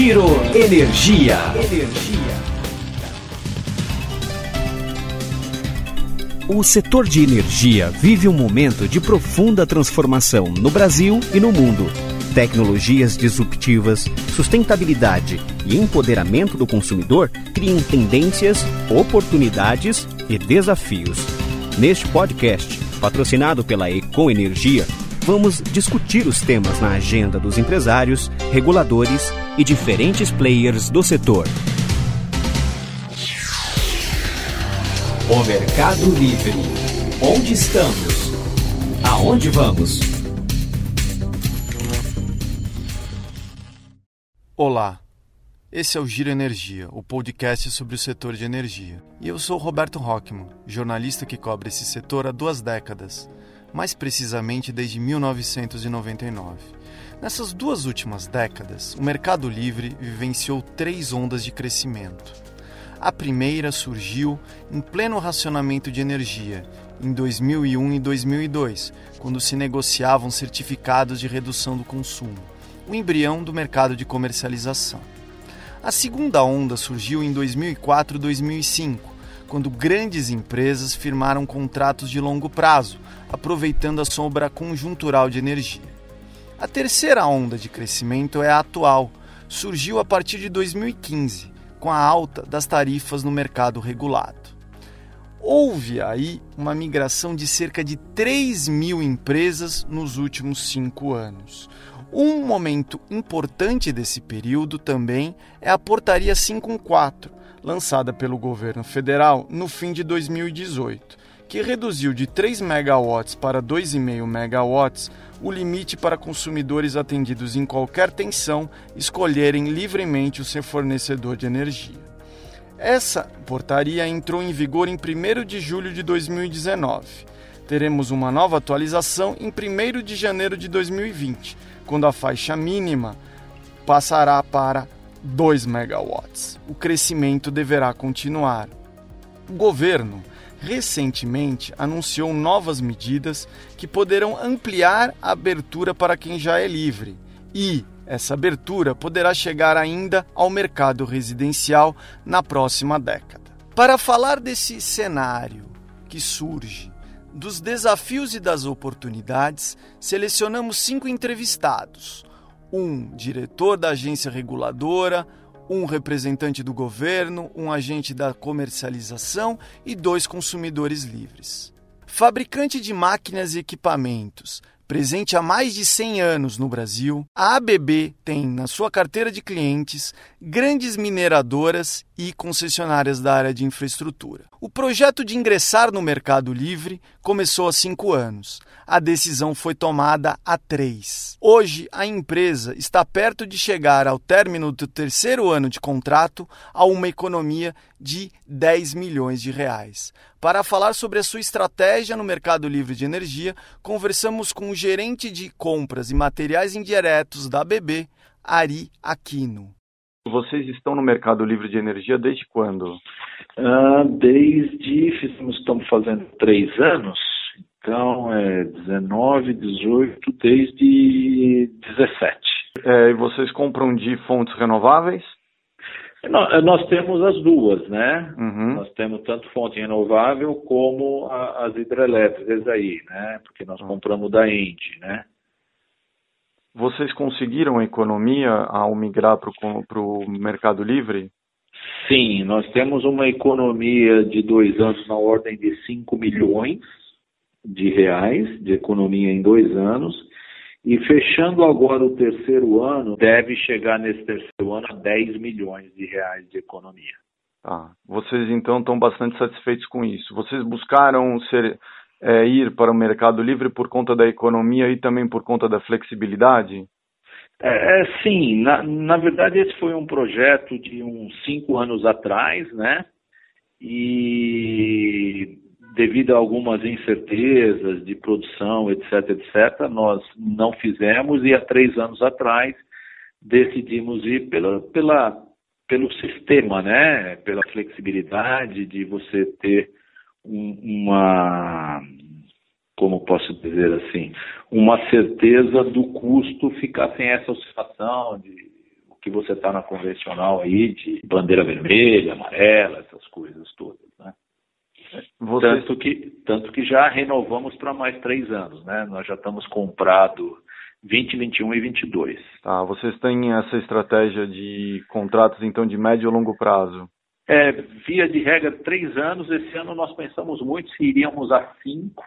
Giro Energia. O setor de energia vive um momento de profunda transformação no Brasil e no mundo. Tecnologias disruptivas, sustentabilidade e empoderamento do consumidor criam tendências, oportunidades e desafios. Neste podcast, patrocinado pela Econ Energia, vamos discutir os temas na agenda dos empresários, reguladores e diferentes players do setor. O Mercado Livre. Onde estamos? Aonde vamos? Olá, esse é o Giro Energia, o podcast sobre o setor de energia. E eu sou Roberto Rockman, jornalista que cobre esse setor há duas décadas mais precisamente desde 1999. Nessas duas últimas décadas, o Mercado Livre vivenciou três ondas de crescimento. A primeira surgiu em pleno racionamento de energia, em 2001 e 2002, quando se negociavam certificados de redução do consumo, o embrião do mercado de comercialização. A segunda onda surgiu em 2004 e 2005, quando grandes empresas firmaram contratos de longo prazo aproveitando a sombra conjuntural de energia. A terceira onda de crescimento é a atual, surgiu a partir de 2015, com a alta das tarifas no mercado regulado. Houve aí uma migração de cerca de 3 mil empresas nos últimos cinco anos. Um momento importante desse período também é a Portaria 514, lançada pelo governo federal no fim de 2018 que reduziu de 3 megawatts para 2,5 megawatts o limite para consumidores atendidos em qualquer tensão escolherem livremente o seu fornecedor de energia. Essa portaria entrou em vigor em 1 de julho de 2019. Teremos uma nova atualização em 1 de janeiro de 2020, quando a faixa mínima passará para 2 megawatts. O crescimento deverá continuar. O governo recentemente anunciou novas medidas que poderão ampliar a abertura para quem já é livre. E essa abertura poderá chegar ainda ao mercado residencial na próxima década. Para falar desse cenário que surge, dos desafios e das oportunidades, selecionamos cinco entrevistados: um diretor da agência reguladora, um representante do governo, um agente da comercialização e dois consumidores livres. Fabricante de máquinas e equipamentos, presente há mais de 100 anos no Brasil, a ABB tem na sua carteira de clientes grandes mineradoras e concessionárias da área de infraestrutura. O projeto de ingressar no Mercado Livre começou há cinco anos. A decisão foi tomada há três. Hoje, a empresa está perto de chegar ao término do terceiro ano de contrato a uma economia de 10 milhões de reais. Para falar sobre a sua estratégia no mercado livre de energia, conversamos com o gerente de compras e materiais indiretos da ABB, Ari Aquino. Vocês estão no mercado livre de energia desde quando? Uh, desde, estamos fazendo três anos, então é 19, 18, desde 17. É, e vocês compram de fontes renováveis? Eh, nós temos as duas, né? Uhum. Nós temos tanto fonte renovável como a, as hidrelétricas aí, né? Porque nós uhum. compramos da Ente, né? Vocês conseguiram economia ao migrar para o mercado livre? Sim, nós temos uma economia de dois anos na ordem de 5 milhões de reais de economia em dois anos. E fechando agora o terceiro ano, deve chegar nesse terceiro ano a 10 milhões de reais de economia. Tá. Vocês então estão bastante satisfeitos com isso. Vocês buscaram ser, é, ir para o mercado livre por conta da economia e também por conta da flexibilidade? É, é, sim, na, na verdade esse foi um projeto de uns cinco anos atrás, né? E devido a algumas incertezas de produção, etc., etc., nós não fizemos e há três anos atrás decidimos ir pela, pela, pelo sistema, né? Pela flexibilidade de você ter uma, como posso dizer assim, uma certeza do custo ficar sem essa oscilação de o que você está na convencional aí de bandeira vermelha, amarela, essas coisas todas, né? Você... Tanto, que, tanto que já renovamos para mais três anos, né? Nós já estamos comprado 20, 21 e 22. Tá, vocês têm essa estratégia de contratos, então, de médio e longo prazo? É, via de regra, três anos. Esse ano nós pensamos muito se iríamos a cinco,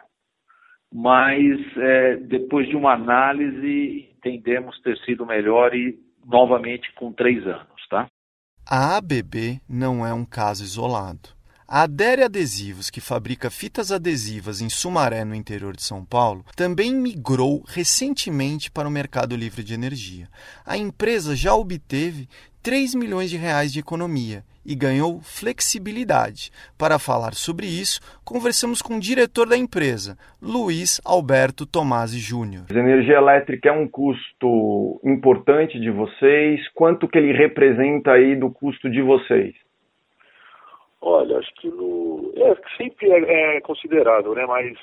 mas é, depois de uma análise, entendemos ter sido melhor e novamente com três anos, tá? A ABB não é um caso isolado. A Adere Adesivos, que fabrica fitas adesivas em Sumaré, no interior de São Paulo, também migrou recentemente para o mercado livre de energia. A empresa já obteve 3 milhões de reais de economia e ganhou flexibilidade. Para falar sobre isso, conversamos com o diretor da empresa, Luiz Alberto Tomasi Júnior. Energia elétrica é um custo importante de vocês? Quanto que ele representa aí do custo de vocês? Olha, acho que no, é, sempre é, é considerável, né? Mas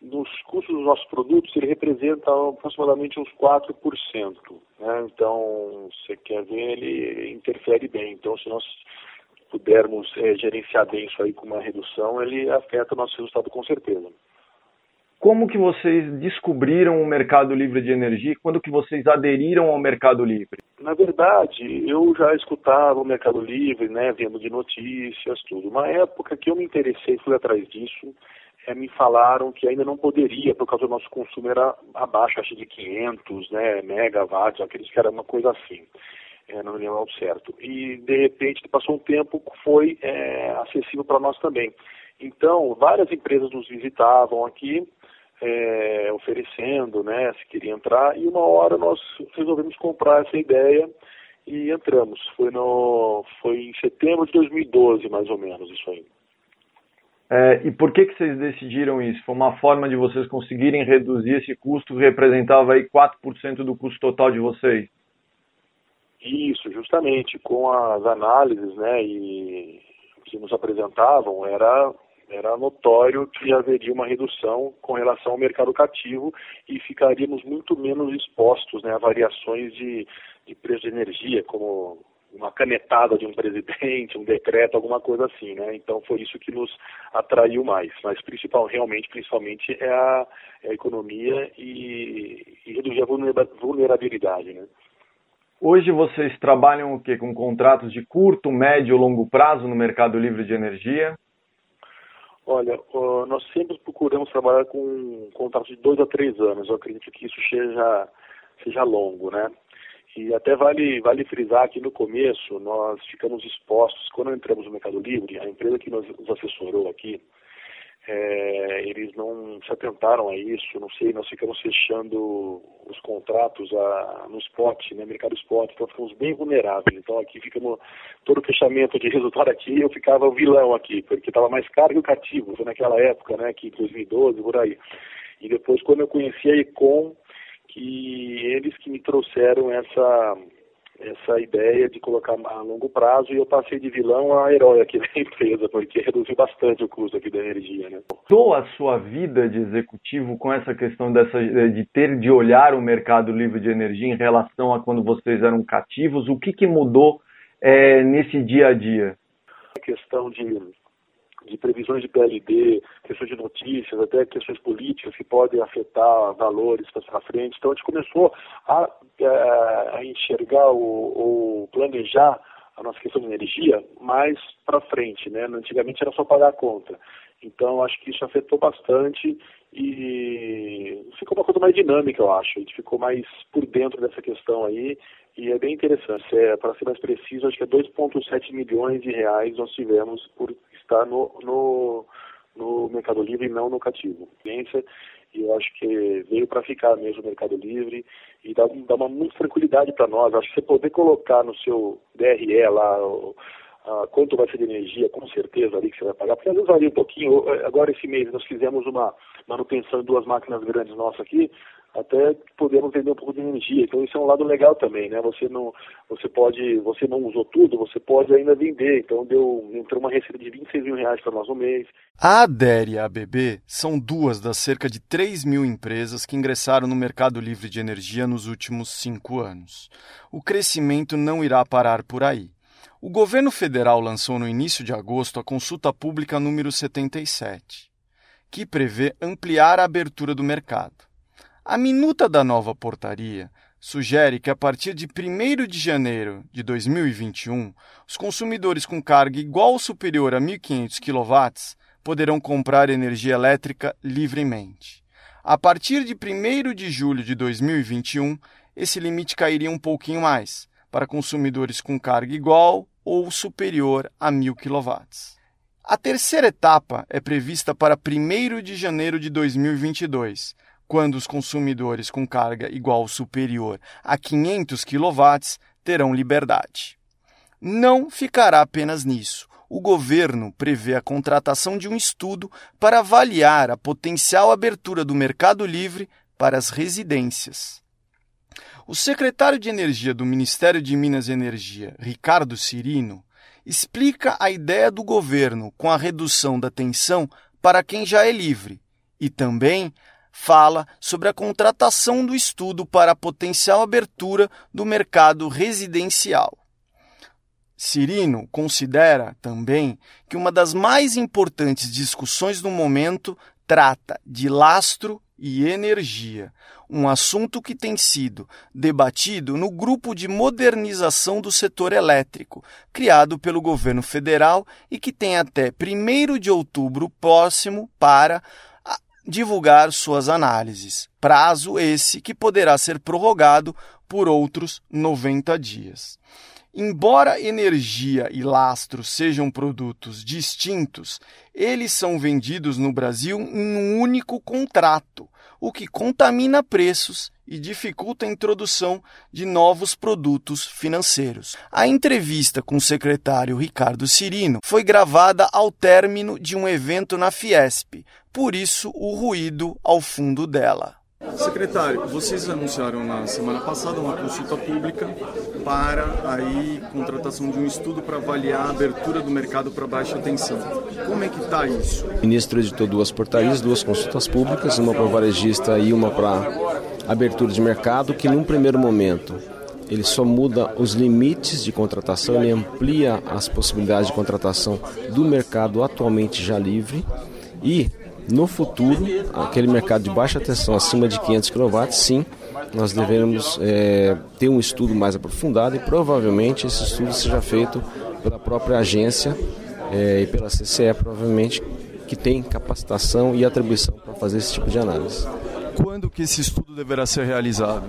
nos custos dos nossos produtos ele representa aproximadamente uns 4%. Né? Então, você quer ver, ele interfere bem. Então, se nós pudermos é, gerenciar bem isso aí com uma redução, ele afeta o nosso resultado com certeza. Como que vocês descobriram o mercado livre de energia? Quando que vocês aderiram ao mercado livre? Na verdade, eu já escutava o mercado livre, né, vendo de notícias, tudo. Uma época que eu me interessei, fui atrás disso, é, me falaram que ainda não poderia, por causa do nosso consumo era abaixo, acho de 500 né, megawatts, aqueles que era uma coisa assim. É, não me lembro certo. E, de repente, passou um tempo, foi é, acessível para nós também. Então, várias empresas nos visitavam aqui, é, oferecendo, né, se queria entrar, e uma hora nós resolvemos comprar essa ideia e entramos. Foi, no, foi em setembro de 2012, mais ou menos, isso aí. É, e por que, que vocês decidiram isso? Foi uma forma de vocês conseguirem reduzir esse custo que representava aí 4% do custo total de vocês? Isso, justamente. Com as análises né, e que nos apresentavam, era era notório que haveria uma redução com relação ao mercado cativo e ficaríamos muito menos expostos né, a variações de, de preço de energia, como uma canetada de um presidente, um decreto, alguma coisa assim, né? Então foi isso que nos atraiu mais. Mas principal, realmente, principalmente é a, é a economia e, e, reduzir a vulnerabilidade, né? Hoje vocês trabalham o quê? Com contratos de curto, médio, longo prazo no mercado livre de energia? Olha, nós sempre procuramos trabalhar com um contrato de dois a três anos. Eu acredito que isso seja, seja longo, né? E até vale, vale frisar que no começo nós ficamos expostos, quando entramos no Mercado Livre, a empresa que nos assessorou aqui, é, não se atentaram a isso, não sei, nós ficamos fechando os contratos a, no spot, né, mercado spot, então ficamos bem vulneráveis. Então aqui ficamos, todo fechamento de resultado aqui, eu ficava o vilão aqui, porque estava mais caro que o cativo, foi naquela época, né, que 2012, por aí. E depois quando eu conheci a Econ, que eles que me trouxeram essa essa ideia de colocar a longo prazo e eu passei de vilão a herói aqui da empresa, porque reduziu bastante o custo aqui da energia. Né? Mudou a sua vida de executivo com essa questão dessa, de ter de olhar o mercado livre de energia em relação a quando vocês eram cativos? O que, que mudou é, nesse dia a dia? A questão de de previsões de PLD, questões de notícias, até questões políticas que podem afetar valores para frente. Então a gente começou a, é, a enxergar ou, planejar a nossa questão de energia mais para frente, né? Antigamente era só pagar a conta. Então acho que isso afetou bastante e ficou uma coisa mais dinâmica, eu acho. A gente ficou mais por dentro dessa questão aí e é bem interessante. É, para ser mais preciso, acho que é 2,7 milhões de reais nós tivemos por estar no, no, no Mercado Livre e não no cativo. E eu acho que veio para ficar mesmo o Mercado Livre e dá, dá uma muita tranquilidade para nós. Acho que você poder colocar no seu DRE lá o, a, quanto vai ser de energia, com certeza ali que você vai pagar, porque às vezes varia um pouquinho. Agora esse mês nós fizemos uma manutenção de duas máquinas grandes nossas aqui, até podemos vender um pouco de energia. Então isso é um lado legal também, né? Você não, você pode, você não usou tudo, você pode ainda vender. Então deu, entrou uma receita de 26 mil reais para nós no mês. A ADER e a ABB são duas das cerca de 3 mil empresas que ingressaram no mercado livre de energia nos últimos cinco anos. O crescimento não irá parar por aí. O governo federal lançou no início de agosto a consulta pública número 77, que prevê ampliar a abertura do mercado. A minuta da nova portaria sugere que a partir de 1 de janeiro de 2021, os consumidores com carga igual ou superior a 1.500 kW poderão comprar energia elétrica livremente. A partir de 1 de julho de 2021, esse limite cairia um pouquinho mais, para consumidores com carga igual ou superior a 1.000 kW. A terceira etapa é prevista para 1 de janeiro de 2022, quando os consumidores com carga igual ou superior a 500 kW terão liberdade. Não ficará apenas nisso. O governo prevê a contratação de um estudo para avaliar a potencial abertura do mercado livre para as residências. O secretário de Energia do Ministério de Minas e Energia, Ricardo Cirino, explica a ideia do governo com a redução da tensão para quem já é livre e também fala sobre a contratação do estudo para a potencial abertura do mercado residencial. Cirino considera também que uma das mais importantes discussões do momento trata de lastro e energia, um assunto que tem sido debatido no grupo de modernização do setor elétrico, criado pelo governo federal e que tem até 1 de outubro próximo para ah, divulgar suas análises. Prazo esse que poderá ser prorrogado por outros 90 dias. Embora energia e lastro sejam produtos distintos, eles são vendidos no Brasil em um único contrato, o que contamina preços e dificulta a introdução de novos produtos financeiros. A entrevista com o secretário Ricardo Cirino foi gravada ao término de um evento na Fiesp, por isso o ruído ao fundo dela. Secretário, vocês anunciaram na semana passada uma consulta pública para aí contratação de um estudo para avaliar a abertura do mercado para baixa tensão. Como é que está isso? O ministro editou duas portarias, duas consultas públicas, uma para varejista e uma para abertura de mercado, que num primeiro momento ele só muda os limites de contratação, ele amplia as possibilidades de contratação do mercado atualmente já livre e no futuro, aquele mercado de baixa tensão acima de 500 kW, sim, nós devemos é, ter um estudo mais aprofundado e provavelmente esse estudo seja feito pela própria agência é, e pela CCE, provavelmente, que tem capacitação e atribuição para fazer esse tipo de análise. Quando que esse estudo deverá ser realizado?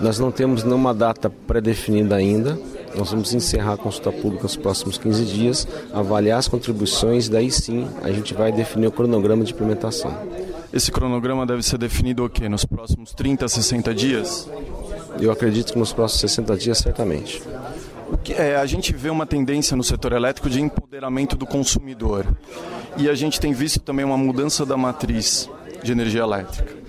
Nós não temos nenhuma data pré-definida ainda. Nós vamos encerrar a consulta pública nos próximos 15 dias, avaliar as contribuições e daí sim a gente vai definir o cronograma de implementação. Esse cronograma deve ser definido o quê? Nos próximos 30, 60 dias? Eu acredito que nos próximos 60 dias, certamente. Que, é, a gente vê uma tendência no setor elétrico de empoderamento do consumidor. E a gente tem visto também uma mudança da matriz de energia elétrica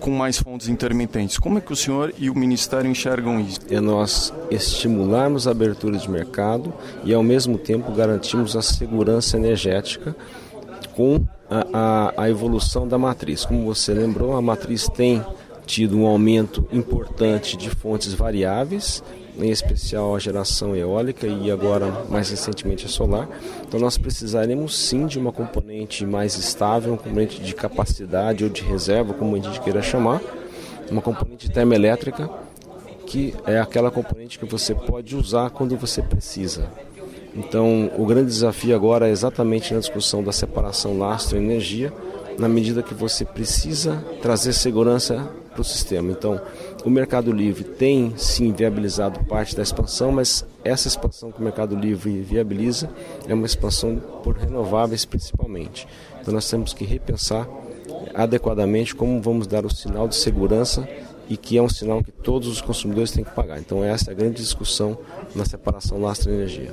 com mais fontes intermitentes. Como é que o senhor e o Ministério enxergam isso? É nós estimularmos a abertura de mercado e, ao mesmo tempo, garantirmos a segurança energética com a, a, a evolução da matriz. Como você lembrou, a matriz tem tido um aumento importante de fontes variáveis em especial a geração eólica e agora mais recentemente a solar. Então nós precisaremos sim de uma componente mais estável, uma componente de capacidade ou de reserva, como a gente queira chamar, uma componente termoelétrica que é aquela componente que você pode usar quando você precisa. Então, o grande desafio agora é exatamente na discussão da separação lastro-energia, na medida que você precisa trazer segurança para o sistema. Então, o Mercado Livre tem sim viabilizado parte da expansão, mas essa expansão que o Mercado Livre viabiliza é uma expansão por renováveis principalmente. Então, nós temos que repensar adequadamente como vamos dar o sinal de segurança e que é um sinal que todos os consumidores têm que pagar. Então, essa é a grande discussão na separação lastro-energia.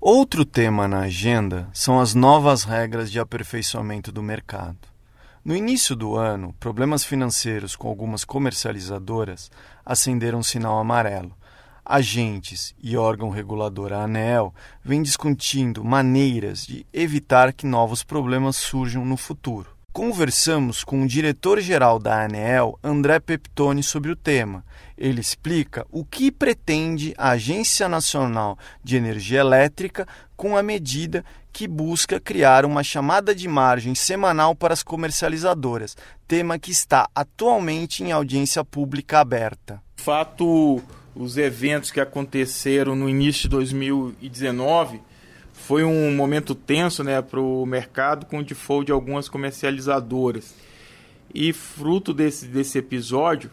Outro tema na agenda são as novas regras de aperfeiçoamento do mercado. No início do ano, problemas financeiros com algumas comercializadoras acenderam um sinal amarelo. Agentes e órgão regulador a ANEEL vêm discutindo maneiras de evitar que novos problemas surjam no futuro. Conversamos com o diretor-geral da ANEEL, André Peptoni, sobre o tema. Ele explica o que pretende a Agência Nacional de Energia Elétrica com a medida que busca criar uma chamada de margem semanal para as comercializadoras, tema que está atualmente em audiência pública aberta. Fato, os eventos que aconteceram no início de 2019 foi um momento tenso né, para o mercado com o default de algumas comercializadoras. E fruto desse, desse episódio,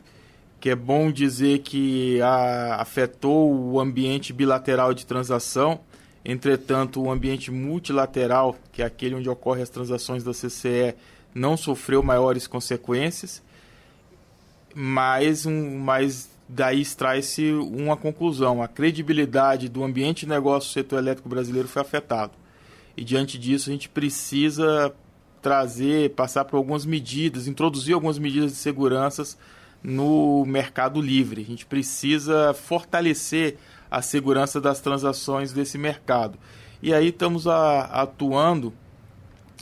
que é bom dizer que a, afetou o ambiente bilateral de transação, Entretanto, o ambiente multilateral, que é aquele onde ocorrem as transações da CCE, não sofreu maiores consequências, mas, um, mas daí extrai-se uma conclusão: a credibilidade do ambiente de negócio do setor elétrico brasileiro foi afetado. E diante disso, a gente precisa trazer, passar por algumas medidas, introduzir algumas medidas de segurança no mercado livre. A gente precisa fortalecer a segurança das transações desse mercado. E aí estamos a, atuando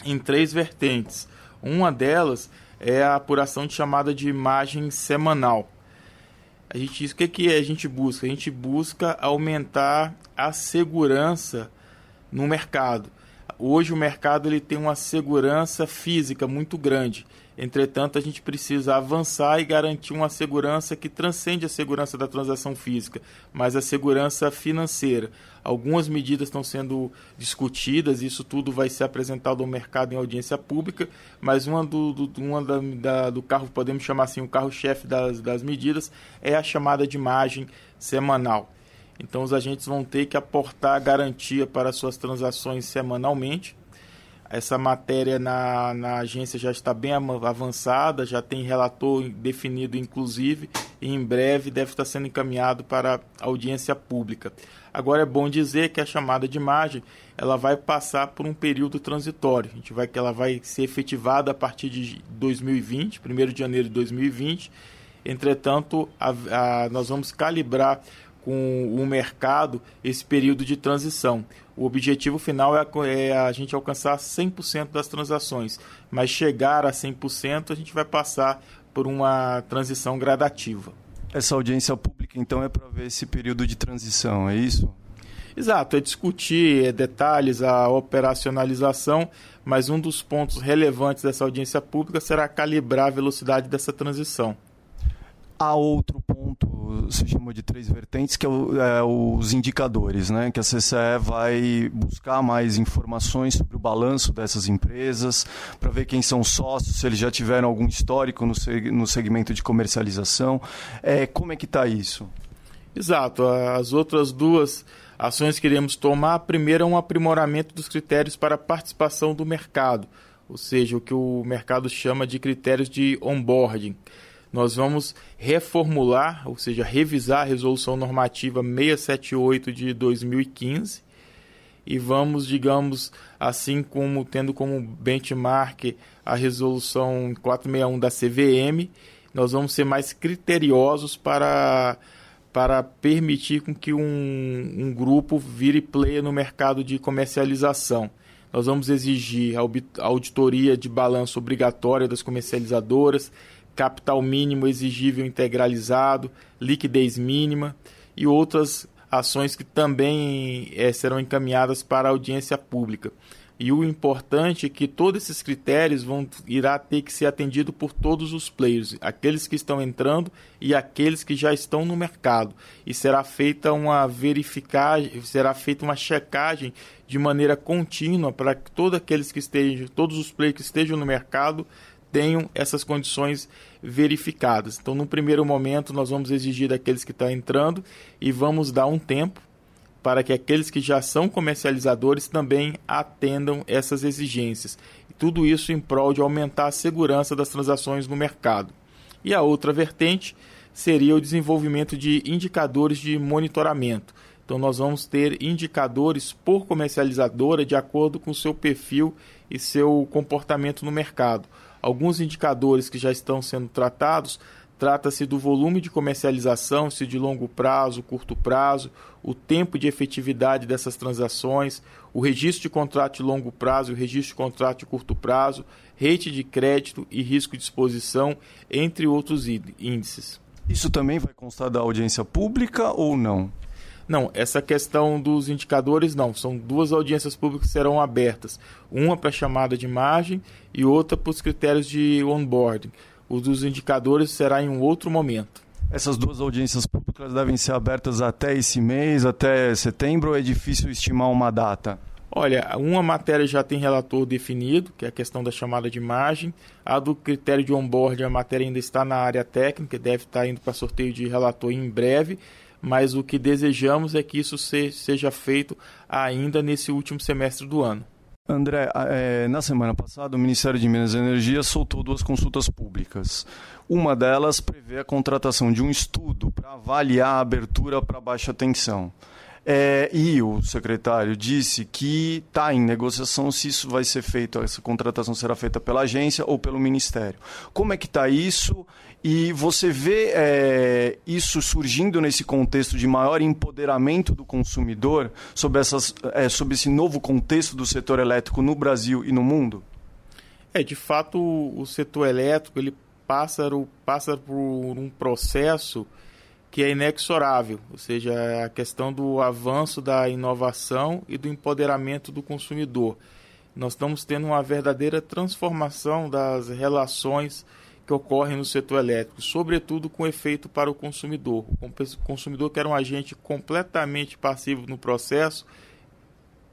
em três vertentes. Uma delas é a apuração de chamada de imagem semanal. A gente, o que, que a gente busca? A gente busca aumentar a segurança no mercado. Hoje o mercado ele tem uma segurança física muito grande. Entretanto, a gente precisa avançar e garantir uma segurança que transcende a segurança da transação física, mas a segurança financeira. Algumas medidas estão sendo discutidas, isso tudo vai ser apresentado ao mercado em audiência pública, mas uma do, do, uma da, da, do carro, podemos chamar assim, o carro-chefe das, das medidas, é a chamada de margem semanal. Então, os agentes vão ter que aportar garantia para suas transações semanalmente essa matéria na, na agência já está bem avançada, já tem relator definido, inclusive, e em breve deve estar sendo encaminhado para audiência pública. Agora é bom dizer que a chamada de margem ela vai passar por um período transitório. A gente vai que ela vai ser efetivada a partir de 2020, 1 de janeiro de 2020. Entretanto, a, a, nós vamos calibrar com o mercado esse período de transição. O objetivo final é a, é a gente alcançar 100% das transações, mas chegar a 100% a gente vai passar por uma transição gradativa. Essa audiência pública, então, é para ver esse período de transição, é isso? Exato, é discutir é, detalhes, a operacionalização, mas um dos pontos relevantes dessa audiência pública será calibrar a velocidade dessa transição. Há outro ponto, se chama de três vertentes, que é, o, é, os indicadores, né? que a CCE vai buscar mais informações sobre o balanço dessas empresas, para ver quem são sócios, se eles já tiveram algum histórico no, no segmento de comercialização. É, como é que está isso? Exato. As outras duas ações que iremos tomar, a primeira é um aprimoramento dos critérios para participação do mercado, ou seja, o que o mercado chama de critérios de onboarding nós vamos reformular, ou seja, revisar a resolução normativa 678 de 2015 e vamos, digamos, assim como tendo como benchmark a resolução 461 da CVM, nós vamos ser mais criteriosos para para permitir com que um, um grupo vire player no mercado de comercialização. Nós vamos exigir a auditoria de balanço obrigatória das comercializadoras, capital mínimo exigível integralizado, liquidez mínima e outras ações que também é, serão encaminhadas para a audiência pública. E o importante é que todos esses critérios vão irá ter que ser atendido por todos os players, aqueles que estão entrando e aqueles que já estão no mercado. E será feita uma verificagem, será feita uma checagem de maneira contínua para que todos aqueles que estejam, todos os players que estejam no mercado tenham essas condições verificadas. Então, no primeiro momento, nós vamos exigir daqueles que estão entrando e vamos dar um tempo para que aqueles que já são comercializadores também atendam essas exigências. Tudo isso em prol de aumentar a segurança das transações no mercado. E a outra vertente seria o desenvolvimento de indicadores de monitoramento. Então, nós vamos ter indicadores por comercializadora de acordo com seu perfil e seu comportamento no mercado Alguns indicadores que já estão sendo tratados Trata-se do volume de comercialização, se de longo prazo, curto prazo, o tempo de efetividade dessas transações, o registro de contrato de longo prazo o registro de contrato de curto prazo, rate de crédito e risco de exposição, entre outros índices. Isso também vai constar da audiência pública ou não? Não, essa questão dos indicadores não. São duas audiências públicas que serão abertas. Uma para a chamada de margem e outra para os critérios de onboarding. O dos indicadores será em um outro momento. Essas duas audiências públicas devem ser abertas até esse mês, até setembro, ou é difícil estimar uma data? Olha, uma matéria já tem relator definido, que é a questão da chamada de margem. A do critério de onboard, a matéria ainda está na área técnica, deve estar indo para sorteio de relator em breve. Mas o que desejamos é que isso seja feito ainda nesse último semestre do ano. André, é, na semana passada o Ministério de Minas e Energia soltou duas consultas públicas. Uma delas prevê a contratação de um estudo para avaliar a abertura para baixa tensão. É, e o secretário disse que está em negociação se isso vai ser feito, essa contratação será feita pela agência ou pelo Ministério. Como é que está isso? E você vê é, isso surgindo nesse contexto de maior empoderamento do consumidor sobre, essas, é, sobre esse novo contexto do setor elétrico no Brasil e no mundo? É, de fato, o setor elétrico ele passa, passa por um processo que é inexorável, ou seja, a questão do avanço da inovação e do empoderamento do consumidor. Nós estamos tendo uma verdadeira transformação das relações que ocorrem no setor elétrico, sobretudo com efeito para o consumidor. O consumidor que era um agente completamente passivo no processo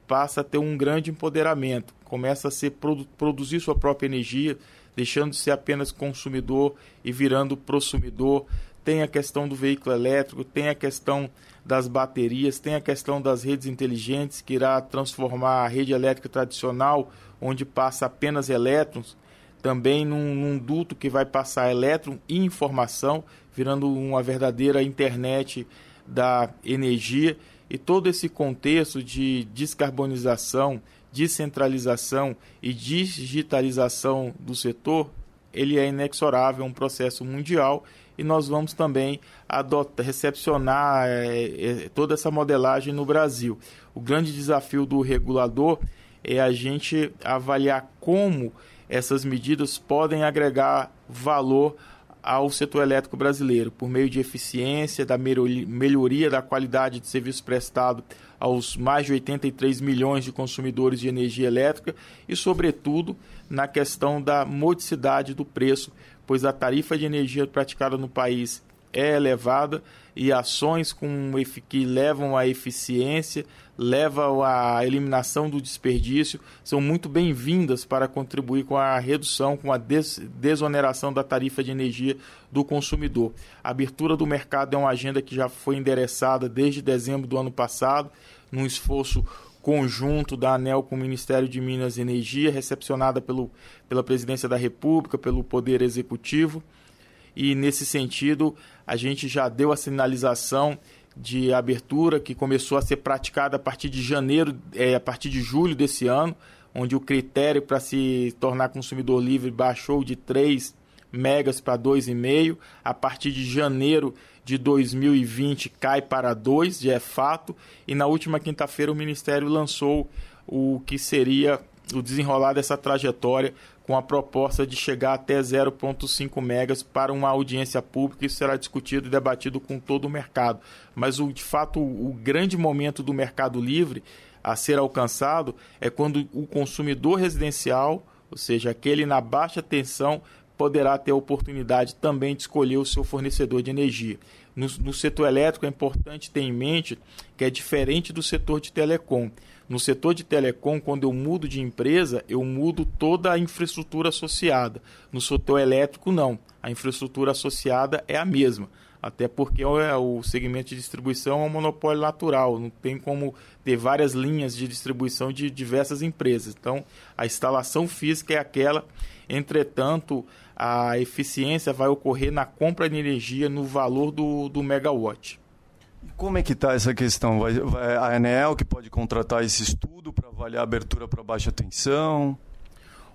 passa a ter um grande empoderamento, começa a ser produ produzir sua própria energia, deixando de ser apenas consumidor e virando prosumidor. Tem a questão do veículo elétrico, tem a questão das baterias, tem a questão das redes inteligentes que irá transformar a rede elétrica tradicional, onde passa apenas elétrons, também num, num, duto que vai passar elétron e informação, virando uma verdadeira internet da energia. E todo esse contexto de descarbonização, descentralização e digitalização do setor, ele é inexorável, é um processo mundial e nós vamos também adotar, recepcionar é, toda essa modelagem no Brasil. O grande desafio do regulador é a gente avaliar como essas medidas podem agregar valor ao setor elétrico brasileiro por meio de eficiência, da melhoria da qualidade de serviço prestado aos mais de 83 milhões de consumidores de energia elétrica e, sobretudo, na questão da modicidade do preço, pois a tarifa de energia praticada no país é elevada e ações com, que levam à eficiência, levam à eliminação do desperdício, são muito bem-vindas para contribuir com a redução, com a des desoneração da tarifa de energia do consumidor. A abertura do mercado é uma agenda que já foi endereçada desde dezembro do ano passado, num esforço conjunto da ANEL com o Ministério de Minas e Energia, recepcionada pelo, pela Presidência da República, pelo Poder Executivo e nesse sentido a gente já deu a sinalização de abertura que começou a ser praticada a partir de janeiro, é, a partir de julho desse ano, onde o critério para se tornar consumidor livre baixou de 3 megas para 2,5. A partir de janeiro de 2020 cai para 2, já é fato. E na última quinta-feira o Ministério lançou o que seria o desenrolar dessa trajetória com a proposta de chegar até 0,5 megas para uma audiência pública. Isso será discutido e debatido com todo o mercado. Mas, o, de fato, o, o grande momento do mercado livre a ser alcançado é quando o consumidor residencial, ou seja, aquele na baixa tensão, poderá ter a oportunidade também de escolher o seu fornecedor de energia. No, no, setor elétrico é importante ter em mente que é diferente do setor de telecom. No setor de telecom, quando eu mudo de empresa, eu mudo toda a infraestrutura associada. No setor elétrico, não. A infraestrutura associada é a mesma. Até porque o segmento de distribuição é um monopólio natural, não tem como ter várias linhas de distribuição de diversas empresas. Então, a instalação física é aquela, entretanto, a eficiência vai ocorrer na compra de energia no valor do, do megawatt. Como é que está essa questão? Vai, vai, a ANEL que pode contratar esse estudo para avaliar a abertura para baixa tensão?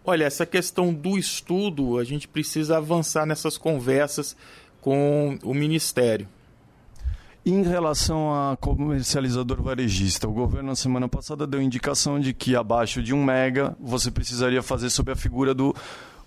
Olha, essa questão do estudo, a gente precisa avançar nessas conversas com o Ministério. Em relação a comercializador varejista, o governo na semana passada deu indicação de que abaixo de um mega você precisaria fazer sob a figura do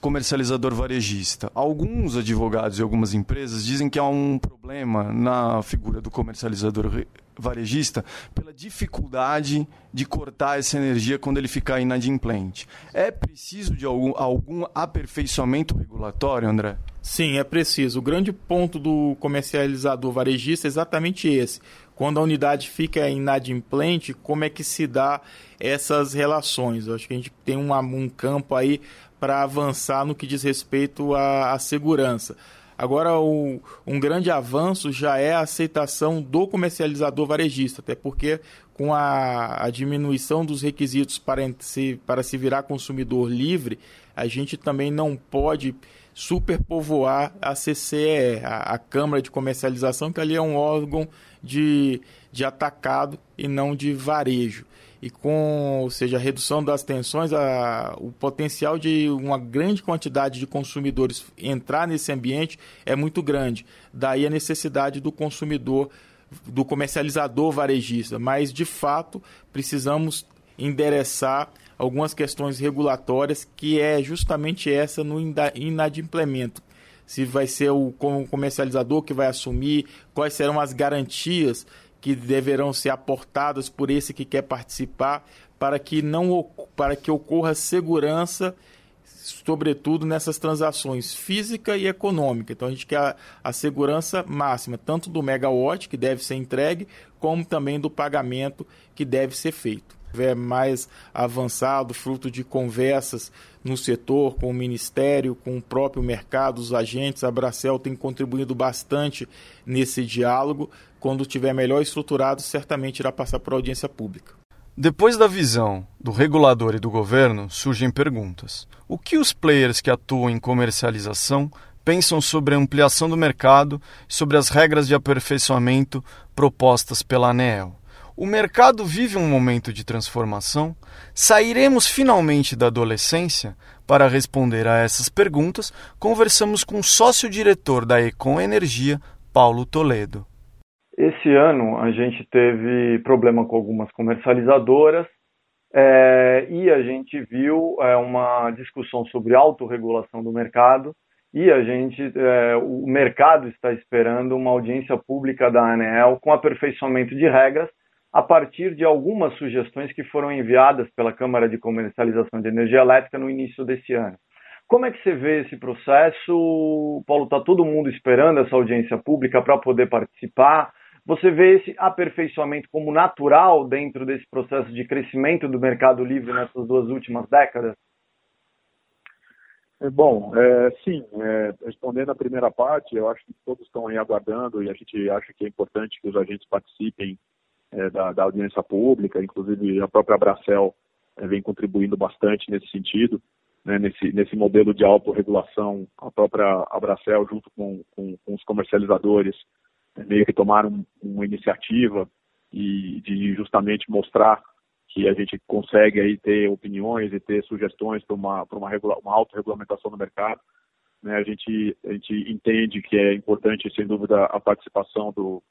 comercializador varejista. Alguns advogados e algumas empresas dizem que há um problema na figura do comercializador varejista pela dificuldade de cortar essa energia quando ele ficar inadimplente. É preciso de algum, algum aperfeiçoamento regulatório, André? Sim, é preciso. O grande ponto do comercializador varejista é exatamente esse. Quando a unidade fica inadimplente, como é que se dá essas relações? Eu acho que a gente tem um, um campo aí para avançar no que diz respeito à, à segurança. Agora, o, um grande avanço já é a aceitação do comercializador varejista, até porque com a, a diminuição dos requisitos para se, para se virar consumidor livre, a gente também não pode superpovoar a CCE, a, a Câmara de Comercialização, que ali é um órgão de, de atacado e não de varejo e com, ou seja, a redução das tensões, a, o potencial de uma grande quantidade de consumidores entrar nesse ambiente é muito grande. Daí a necessidade do consumidor, do comercializador varejista. Mas, de fato, precisamos endereçar algumas questões regulatórias, que é justamente essa no inadimplemento. Se vai ser o comercializador que vai assumir, quais serão as garantias que deverão ser aportadas por esse que quer participar para que não para que ocorra segurança sobretudo nessas transações física e econômica. Então a gente quer a, a, segurança máxima, tanto do megawatt que deve ser entregue, como também do pagamento que deve ser feito. É mais avançado, fruto de conversas no setor, com o Ministério, com o próprio mercado, os agentes. A Bracel tem contribuído bastante nesse diálogo quando tiver melhor estruturado, certamente irá passar por audiência pública. Depois da visão do regulador e do governo, surgem perguntas. O que os players que atuam em comercialização pensam sobre a ampliação do mercado e sobre as regras de aperfeiçoamento propostas pela ANEEL? O mercado vive um momento de transformação? Sairemos finalmente da adolescência? Para responder a essas perguntas, conversamos com o sócio-diretor da Econ Energia, Paulo Toledo. Esse ano a gente teve problema com algumas comercializadoras é, e a gente viu é, uma discussão sobre autorregulação do mercado e a gente, é, o mercado está esperando uma audiência pública da ANEEL com aperfeiçoamento de regras a partir de algumas sugestões que foram enviadas pela Câmara de Comercialização de Energia Elétrica no início desse ano. Como é que você vê esse processo? Paulo, está todo mundo esperando essa audiência pública para poder participar? Você vê esse aperfeiçoamento como natural dentro desse processo de crescimento do mercado livre nessas duas últimas décadas? É, bom, é, sim, é, respondendo a primeira parte, eu acho que todos estão aí aguardando e a gente acha que é importante que os agentes participem é, da, da, audiência pública, inclusive a própria Bracel é, vem contribuindo bastante nesse sentido, né, nesse, nesse modelo de autorregulação, a própria Abracel junto com, com, com os comercializadores meio que tomaram uma iniciativa e de justamente mostrar que a gente consegue aí ter opiniões e ter sugestões para uma para uma, regula, uma autorregulamentação no mercado. Né? A gente a gente entende que é importante sem dúvida a participação do,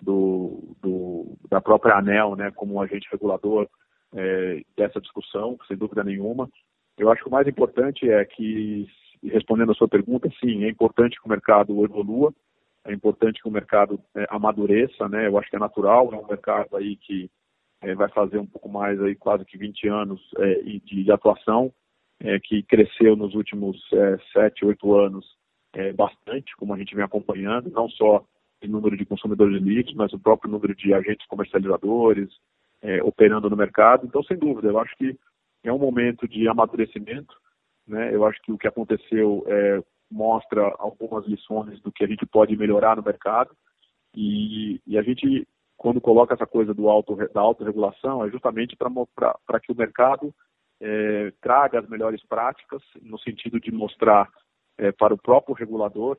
do, do da própria ANEL, né, como um agente regulador é, dessa discussão, sem dúvida nenhuma. Eu acho que o mais importante é que respondendo a sua pergunta, sim, é importante que o mercado evolua, é importante que o mercado é, amadureça, né? Eu acho que é natural, é um mercado aí que é, vai fazer um pouco mais aí quase que 20 anos é, de, de, atuação, é, que cresceu nos últimos é, 7, 8 anos é, bastante, como a gente vem acompanhando, não só em número de consumidores livres, mas o próprio número de agentes comercializadores é, operando no mercado. Então, sem dúvida, eu acho que é um momento de amadurecimento. Né? Eu acho que o que aconteceu é, mostra algumas lições do que a gente pode melhorar no mercado. E, e a gente, quando coloca essa coisa do auto, da autorregulação, é justamente para que o mercado é, traga as melhores práticas, no sentido de mostrar é, para o próprio regulador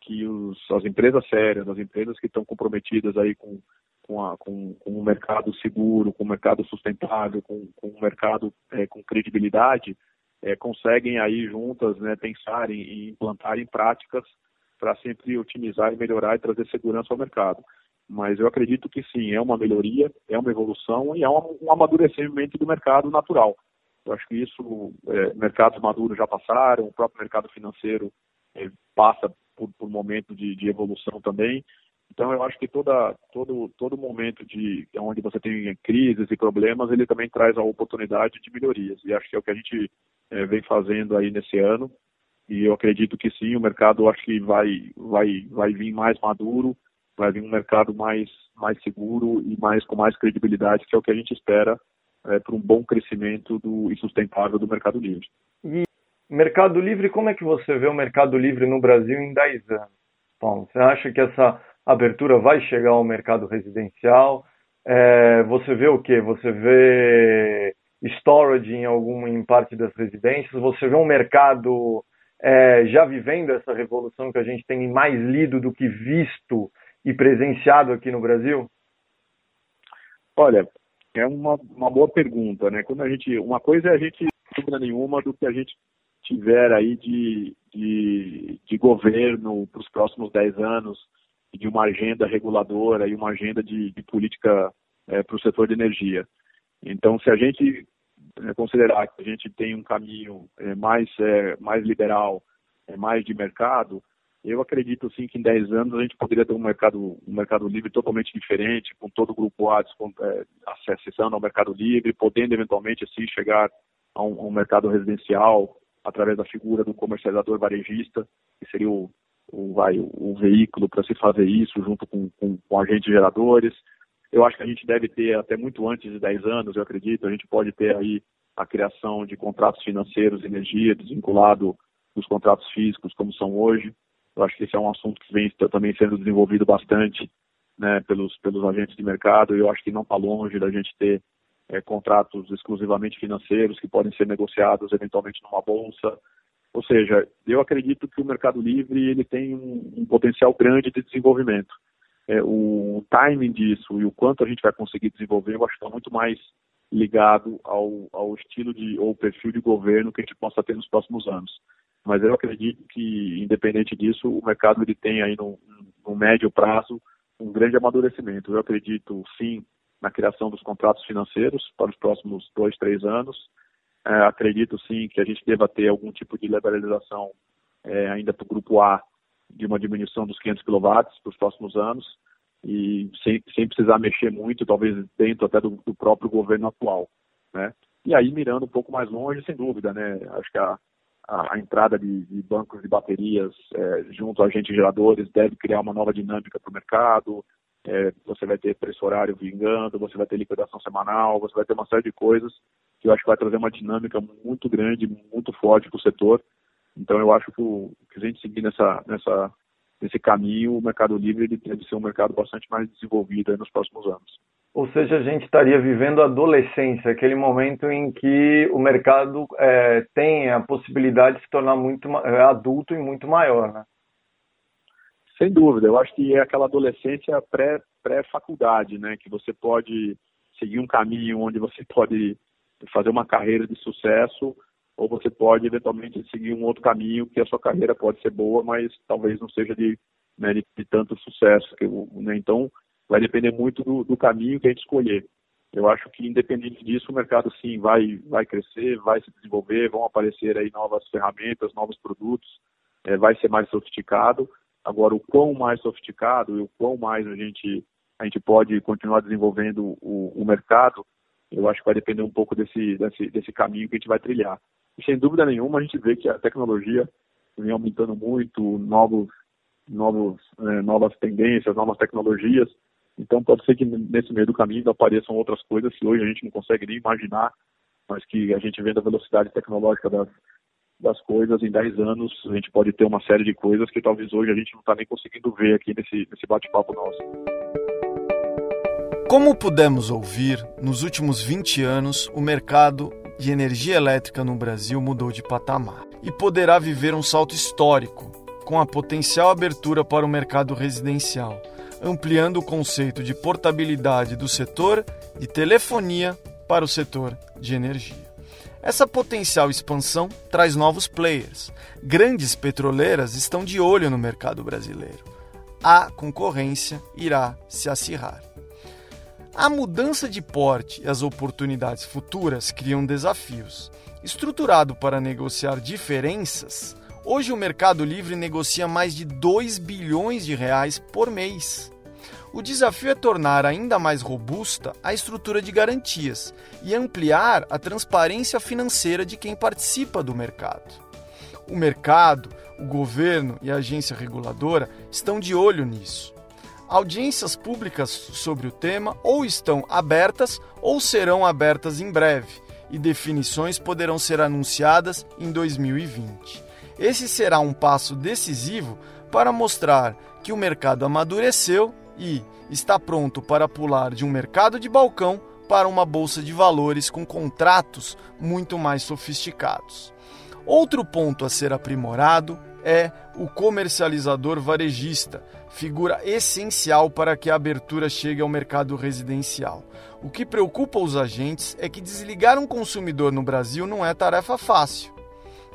que os, as empresas sérias, as empresas que estão comprometidas aí com, com, a, com, com um mercado seguro, com um mercado sustentável, com, com um mercado é, com credibilidade, é, conseguem aí juntas né, pensar em, em implantar em práticas para sempre otimizar e melhorar e trazer segurança ao mercado. Mas eu acredito que sim, é uma melhoria, é uma evolução e é um, um amadurecimento do mercado natural. Eu acho que isso, é, mercados maduros já passaram, o próprio mercado financeiro é, passa por, por momento de, de, evolução também. Então, eu acho que toda, todo, todo momento de onde você tem crises e problemas, ele também traz a oportunidade de melhorias. E acho que é o que a gente é, vem fazendo aí nesse ano. E eu acredito que sim, o mercado acho que vai, vai, vai vir mais maduro, vai vir um mercado mais, mais seguro e mais com mais credibilidade, que é o que a gente espera é, para um bom crescimento do, e sustentável do Mercado Livre. E Mercado Livre, como é que você vê o Mercado Livre no Brasil em 10 anos? Paulo, você acha que essa abertura vai chegar ao mercado residencial? É, você vê o que? Você vê storage em alguma em parte das residências? Você vê um mercado é, já vivendo essa revolução que a gente tem mais lido do que visto e presenciado aqui no Brasil? Olha, é uma, uma boa pergunta, né? Quando a gente, uma coisa é a gente, dúvida nenhuma, do que a gente tiver aí de, de, de governo para os próximos 10 anos, de uma agenda reguladora e uma agenda de, de política é, para o setor de energia. Então, se a gente é, considerar que a gente tem um caminho é, mais, é, mais liberal, é, mais de mercado, eu acredito sim que em 10 anos a gente poderia ter um mercado, um mercado livre totalmente diferente, com todo o grupo A é, acessando ao mercado livre, podendo eventualmente assim chegar a um, a um, mercado residencial através da figura do comercializador varejista, que seria o, o, vai, o veículo para se fazer isso junto com, com, com agentes geradores. Eu acho que a gente deve ter até muito antes de 10 anos, eu acredito, a gente pode ter aí a criação de contratos financeiros de energia desvinculado dos contratos físicos como são hoje. Eu acho que esse é um assunto que vem também sendo desenvolvido bastante né, pelos, pelos agentes de mercado e eu acho que não está longe da gente ter é, contratos exclusivamente financeiros que podem ser negociados eventualmente numa bolsa. Ou seja, eu acredito que o Mercado Livre ele tem um, um potencial grande de desenvolvimento. É, o timing disso e o quanto a gente vai conseguir desenvolver, eu acho que está muito mais ligado ao, ao estilo de ou perfil de governo que a gente possa ter nos próximos anos mas eu acredito que, independente disso, o mercado ele tem aí no, no médio prazo um grande amadurecimento. Eu acredito, sim, na criação dos contratos financeiros para os próximos dois, três anos. É, acredito, sim, que a gente deva ter algum tipo de liberalização é, ainda para o grupo A de uma diminuição dos 500 kW para os próximos anos e sem, sem precisar mexer muito, talvez dentro até do, do próprio governo atual, né? E aí mirando um pouco mais longe, sem dúvida, né? Acho que a, a, a entrada de, de, bancos de baterias é, junto a agentes geradores deve criar uma nova dinâmica para o mercado. É, você vai ter preço horário vingando, você vai ter liquidação semanal, você vai ter uma série de coisas que eu acho que vai trazer uma dinâmica muito grande, muito forte para o setor. Então eu acho que, o, que a gente seguir nessa, nessa, nesse caminho, o Mercado Livre ele deve ser um mercado bastante mais desenvolvido nos próximos anos. Ou seja, a gente estaria vivendo a adolescência, aquele momento em que o mercado é, tem a possibilidade de se tornar muito é, adulto e muito maior, né? Sem dúvida, eu acho que é aquela adolescência pré-faculdade, pré né? Que você pode seguir um caminho onde você pode fazer uma carreira de sucesso, ou você pode eventualmente seguir um outro caminho que a sua carreira pode ser boa, mas talvez não seja de, né, de, de tanto sucesso. Né? Então, vai depender muito do, do, caminho que a gente escolher. Eu acho que independente disso, o mercado sim vai, vai crescer, vai se desenvolver, vão aparecer aí novas ferramentas, novos produtos, é, vai ser mais sofisticado. Agora, o quão mais sofisticado e o quão mais a gente, a gente pode continuar desenvolvendo o, o mercado, eu acho que vai depender um pouco desse, desse, desse caminho que a gente vai trilhar. E sem dúvida nenhuma, a gente vê que a tecnologia vem aumentando muito, novos, novos, é, novas tendências, novas tecnologias, então pode ser que nesse meio do caminho apareçam outras coisas que hoje a gente não consegue nem imaginar, mas que a gente vendo a velocidade tecnológica das, das coisas, em 10 anos a gente pode ter uma série de coisas que talvez hoje a gente não está nem conseguindo ver aqui nesse, nesse bate-papo nosso. Como pudemos ouvir, nos últimos 20 anos o mercado de energia elétrica no Brasil mudou de patamar e poderá viver um salto histórico com a potencial abertura para o mercado residencial ampliando o conceito de portabilidade do setor de telefonia para o setor de energia. Essa potencial expansão traz novos players. Grandes petroleiras estão de olho no mercado brasileiro. A concorrência irá se acirrar. A mudança de porte e as oportunidades futuras criam desafios. Estruturado para negociar diferenças, hoje o Mercado Livre negocia mais de 2 bilhões de reais por mês. O desafio é tornar ainda mais robusta a estrutura de garantias e ampliar a transparência financeira de quem participa do mercado. O mercado, o governo e a agência reguladora estão de olho nisso. Audiências públicas sobre o tema ou estão abertas ou serão abertas em breve, e definições poderão ser anunciadas em 2020. Esse será um passo decisivo para mostrar que o mercado amadureceu e está pronto para pular de um mercado de balcão para uma bolsa de valores com contratos muito mais sofisticados. Outro ponto a ser aprimorado é o comercializador varejista, figura essencial para que a abertura chegue ao mercado residencial. O que preocupa os agentes é que desligar um consumidor no Brasil não é tarefa fácil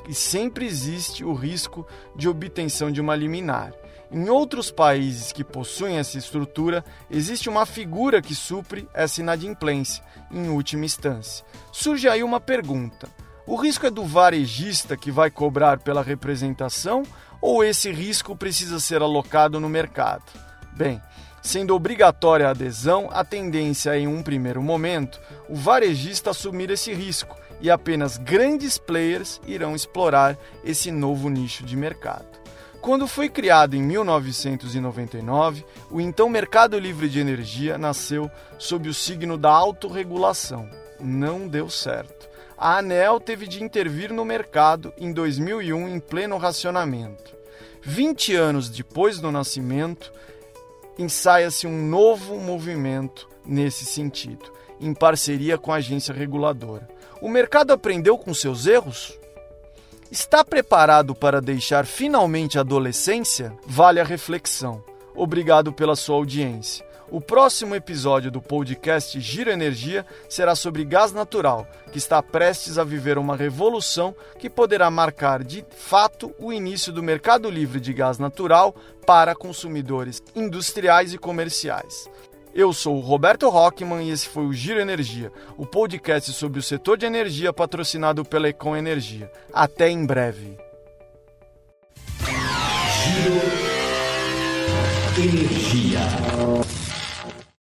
e sempre existe o risco de obtenção de uma liminar. Em outros países que possuem essa estrutura, existe uma figura que supre essa inadimplência, em última instância. Surge aí uma pergunta: o risco é do varejista que vai cobrar pela representação ou esse risco precisa ser alocado no mercado? Bem, sendo obrigatória a adesão, a tendência é, em um primeiro momento, o varejista assumir esse risco e apenas grandes players irão explorar esse novo nicho de mercado. Quando foi criado em 1999, o então Mercado Livre de Energia nasceu sob o signo da autorregulação. Não deu certo. A ANEL teve de intervir no mercado em 2001 em pleno racionamento. 20 anos depois do nascimento, ensaia-se um novo movimento nesse sentido, em parceria com a agência reguladora. O mercado aprendeu com seus erros? Está preparado para deixar finalmente a adolescência? Vale a reflexão. Obrigado pela sua audiência. O próximo episódio do podcast Giro Energia será sobre gás natural, que está prestes a viver uma revolução que poderá marcar de fato o início do mercado livre de gás natural para consumidores industriais e comerciais. Eu sou o Roberto Rockman e esse foi o Giro Energia, o podcast sobre o setor de energia patrocinado pela Econ Energia. Até em breve. Giro Energia.